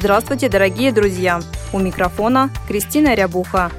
Здравствуйте, дорогие друзья! У микрофона Кристина Рябуха.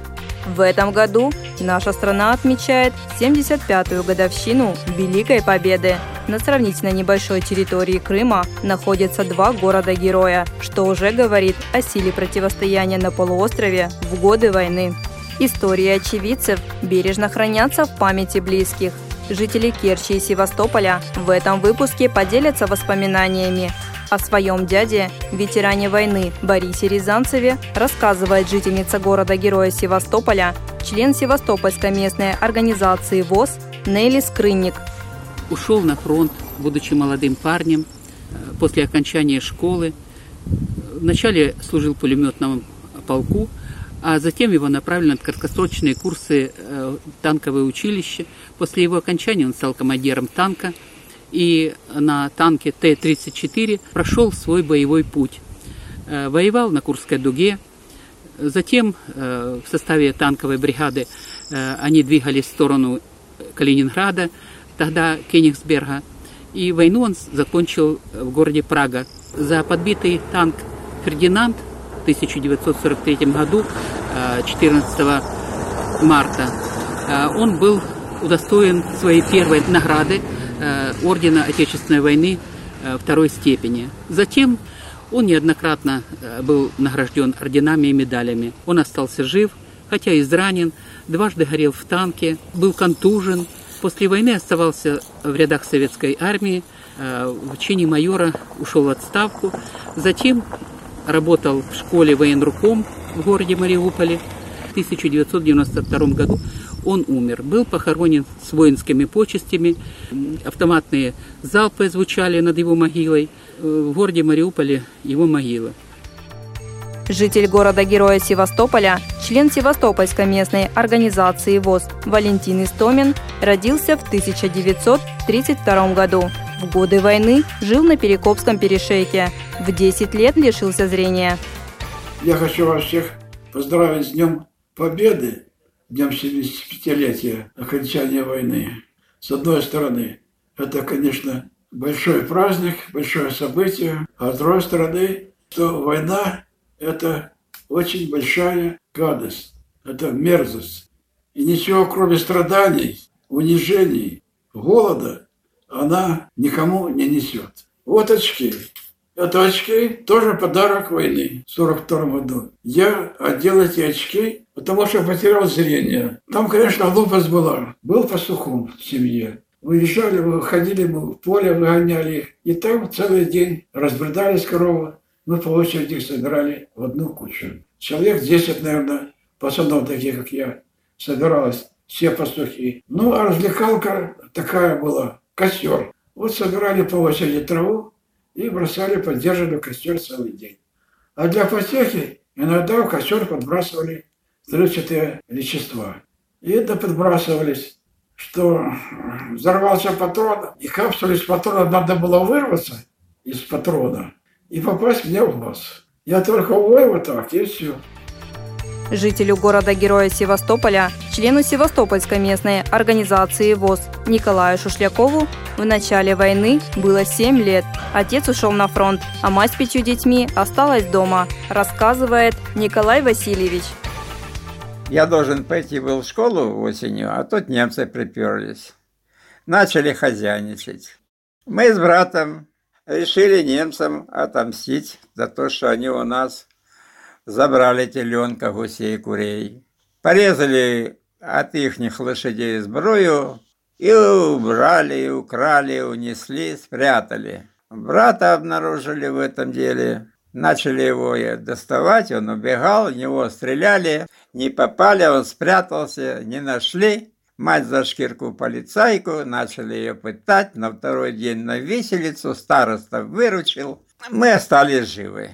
В этом году наша страна отмечает 75-ю годовщину Великой Победы. На сравнительно небольшой территории Крыма находятся два города-героя, что уже говорит о силе противостояния на полуострове в годы войны. Истории очевидцев бережно хранятся в памяти близких. Жители Керчи и Севастополя в этом выпуске поделятся воспоминаниями о своем дяде, ветеране войны Борисе Рязанцеве, рассказывает жительница города-героя Севастополя, член Севастопольской местной организации ВОЗ Нелли Скрынник. Ушел на фронт, будучи молодым парнем, э, после окончания школы. Вначале служил в пулеметном полку, а затем его направили на краткосрочные курсы э, танковое училище. После его окончания он стал командиром танка – и на танке Т-34 прошел свой боевой путь. Э, воевал на Курской дуге, затем э, в составе танковой бригады э, они двигались в сторону Калининграда, тогда Кенигсберга, и войну он закончил в городе Прага. За подбитый танк «Фердинанд» в 1943 году, 14 марта, он был удостоен своей первой награды ордена Отечественной войны э, второй степени. Затем он неоднократно э, был награжден орденами и медалями. Он остался жив, хотя изранен, дважды горел в танке, был контужен. После войны оставался в рядах советской армии, в чине майора ушел в отставку. Затем работал в школе военруком в городе Мариуполе. В 1992 году он умер. Был похоронен с воинскими почестями, автоматные залпы звучали над его могилой. Э, в городе Мариуполе его могила. Житель города-героя Севастополя, член Севастопольской местной организации ВОЗ Валентин Истомин родился в 1932 году. В годы войны жил на Перекопском перешейке. В 10 лет лишился зрения. Я хочу вас всех поздравить с Днем Победы днем 75-летия окончания войны. С одной стороны, это, конечно, большой праздник, большое событие, а с другой стороны, что война – это очень большая гадость, это мерзость. И ничего, кроме страданий, унижений, голода, она никому не несет. Вот очки. Это очки тоже подарок войны в 42 году. Я одел эти очки, потому что потерял зрение. Там, конечно, глупость была. Был пастухом в семье. Выезжали, выходили мы в поле, выгоняли их. И там целый день разбредались коровы. Мы по очереди их собирали в одну кучу. Человек 10, наверное, пацанов таких, как я, собиралось. Все пастухи. Ну, а развлекалка такая была. Костер. Вот собирали по очереди траву, и бросали, поддерживали костер целый день. А для потехи иногда в костер подбрасывали взрывчатые вещества. И это подбрасывались, что взорвался патрон, и капсулу из патрона надо было вырваться из патрона и попасть мне в нос. Я только ой вот так, и все жителю города-героя Севастополя, члену Севастопольской местной организации ВОЗ Николаю Шушлякову в начале войны было 7 лет. Отец ушел на фронт, а мать с пятью детьми осталась дома, рассказывает Николай Васильевич. Я должен пойти был в школу осенью, а тут немцы приперлись. Начали хозяйничать. Мы с братом решили немцам отомстить за то, что они у нас забрали теленка, гусей, курей, порезали от ихних лошадей сбрую и убрали, украли, унесли, спрятали. Брата обнаружили в этом деле, начали его доставать, он убегал, в него стреляли, не попали, он спрятался, не нашли. Мать за шкирку полицайку, начали ее пытать, на второй день на виселицу, староста выручил, Мы остались живы.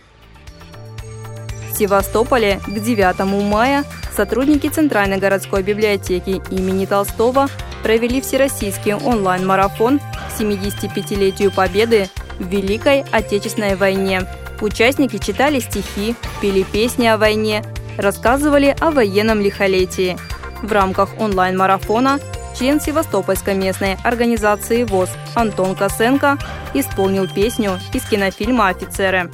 Севастополе к 9 мая сотрудники Центральной городской библиотеки имени Толстого провели всероссийский онлайн-марафон к 75-летию Победы в Великой Отечественной войне. Участники читали стихи, пели песни о войне, рассказывали о военном лихолетии. В рамках онлайн-марафона член Севастопольской местной организации ВОЗ Антон Косенко исполнил песню из кинофильма «Офицеры».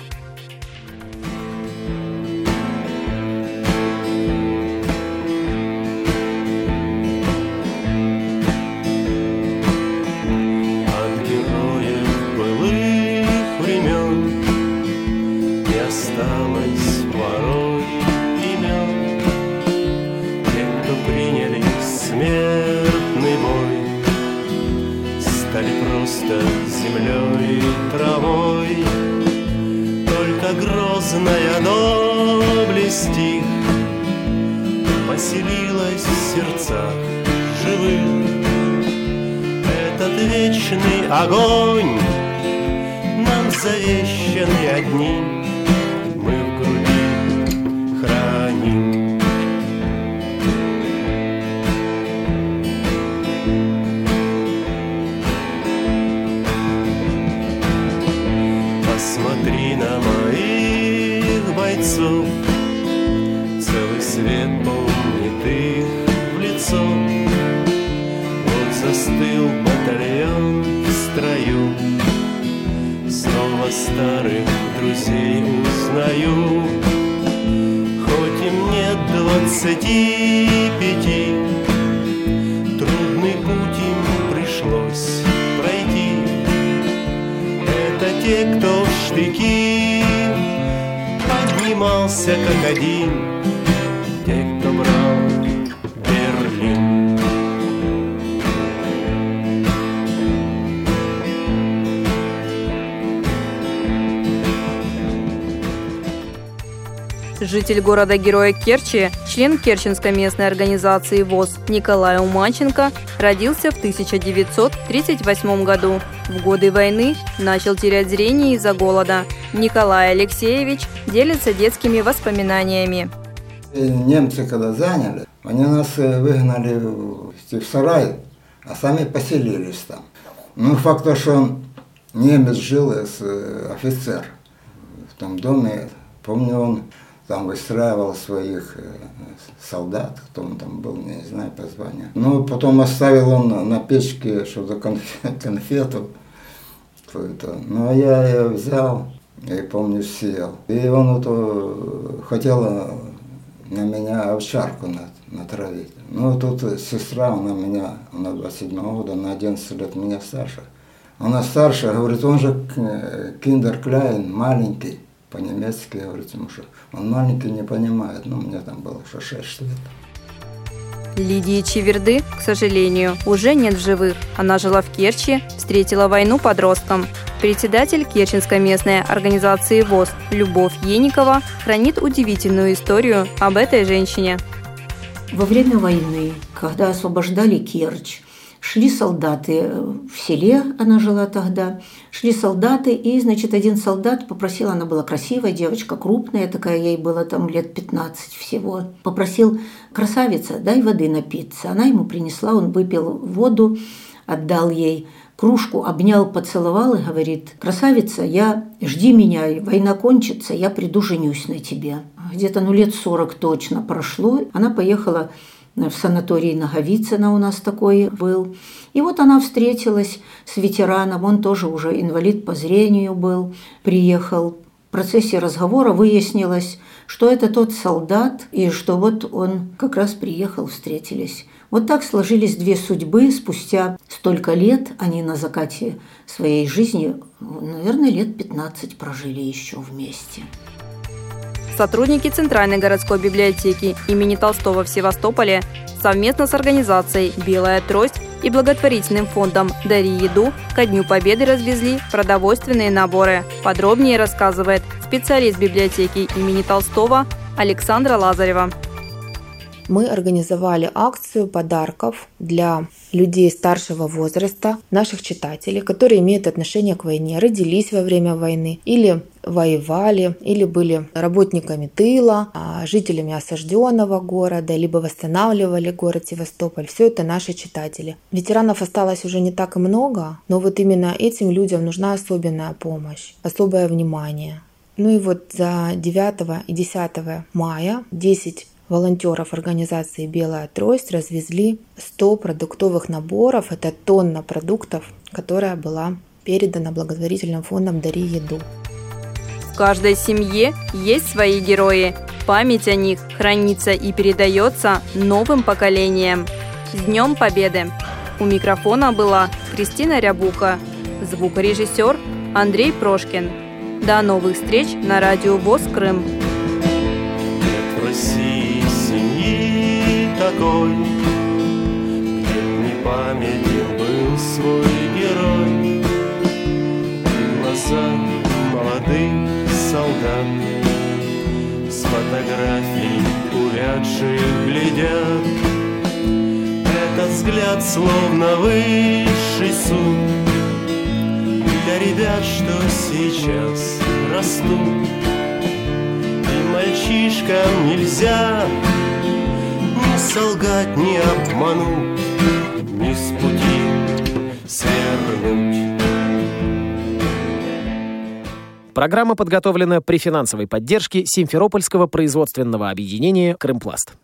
Просто землей и травой. Только грозная доблесть их Поселилась в сердцах живых. Этот вечный огонь Нам завещанный одним Посмотри на моих бойцов. Целый свет помнит их в лицо. Вот застыл батальон в строю. Снова старых друзей узнаю. Хоть им нет двадцати пяти штыки Поднимался как один Те, кто брал Берлин. Житель города-героя Керчи, член Керченской местной организации ВОЗ Николай Уманченко родился в 1938 году. В годы войны начал терять зрение из-за голода. Николай Алексеевич делится детскими воспоминаниями. Немцы когда заняли, они нас э, выгнали в сарай, а сами поселились там. Ну, факт то, что немец жил, э, офицер в том доме. Помню, он там выстраивал своих э, солдат, кто он там был, не знаю по званию. Ну, потом оставил он на печке что-то конфет, конфету какую-то. Ну, а я ее взял и, помню, съел. И он это хотел на меня овчарку натравить. Ну, тут сестра, она меня, она 27 года, на 11 лет меня старше. Она старше, говорит, он же киндер Кляйн, маленький по-немецки, говорит ему, что он маленький не понимает, ну, мне там было что 6 лет. Лидии Чеверды, к сожалению, уже нет в живых. Она жила в Керчи, встретила войну подростком. Председатель Керченской местной организации ВОЗ Любовь Еникова хранит удивительную историю об этой женщине. Во время войны, когда освобождали Керчь, шли солдаты в селе, она жила тогда, шли солдаты, и, значит, один солдат попросил, она была красивая девочка, крупная такая, ей было там лет 15 всего, попросил, красавица, дай воды напиться. Она ему принесла, он выпил воду, отдал ей кружку, обнял, поцеловал и говорит, красавица, я, жди меня, война кончится, я приду, женюсь на тебе. Где-то, ну, лет 40 точно прошло. Она поехала в санатории Наговицына у нас такой был. И вот она встретилась с ветераном, он тоже уже инвалид по зрению был, приехал. В процессе разговора выяснилось, что это тот солдат, и что вот он как раз приехал, встретились. Вот так сложились две судьбы. Спустя столько лет они на закате своей жизни, наверное, лет 15 прожили еще вместе. Сотрудники Центральной городской библиотеки имени Толстого в Севастополе совместно с организацией «Белая трость» и благотворительным фондом «Дари еду» ко Дню Победы развезли продовольственные наборы. Подробнее рассказывает специалист библиотеки имени Толстого Александра Лазарева. Мы организовали акцию подарков для людей старшего возраста, наших читателей, которые имеют отношение к войне, родились во время войны или воевали, или были работниками тыла, а, жителями осажденного города, либо восстанавливали город Севастополь. Все это наши читатели. Ветеранов осталось уже не так и много, но вот именно этим людям нужна особенная помощь, особое внимание. Ну и вот за 9 и 10 мая 10 волонтеров организации «Белая трость» развезли 100 продуктовых наборов. Это тонна продуктов, которая была передана благотворительным фондом «Дари еду». В каждой семье есть свои герои. Память о них хранится и передается новым поколениям. С Днем Победы! У микрофона была Кристина Рябуха, звукорежиссер Андрей Прошкин. До новых встреч на радио ВОЗ Крым. Такой, где не памятен был свой герой. Глаза молодых солдат с фотографий увядших глядят. Этот взгляд словно высший суд для ребят, что сейчас растут. И мальчишкам нельзя солгать, ни обмануть, ни с пути свернуть. Программа подготовлена при финансовой поддержке Симферопольского производственного объединения «Крымпласт».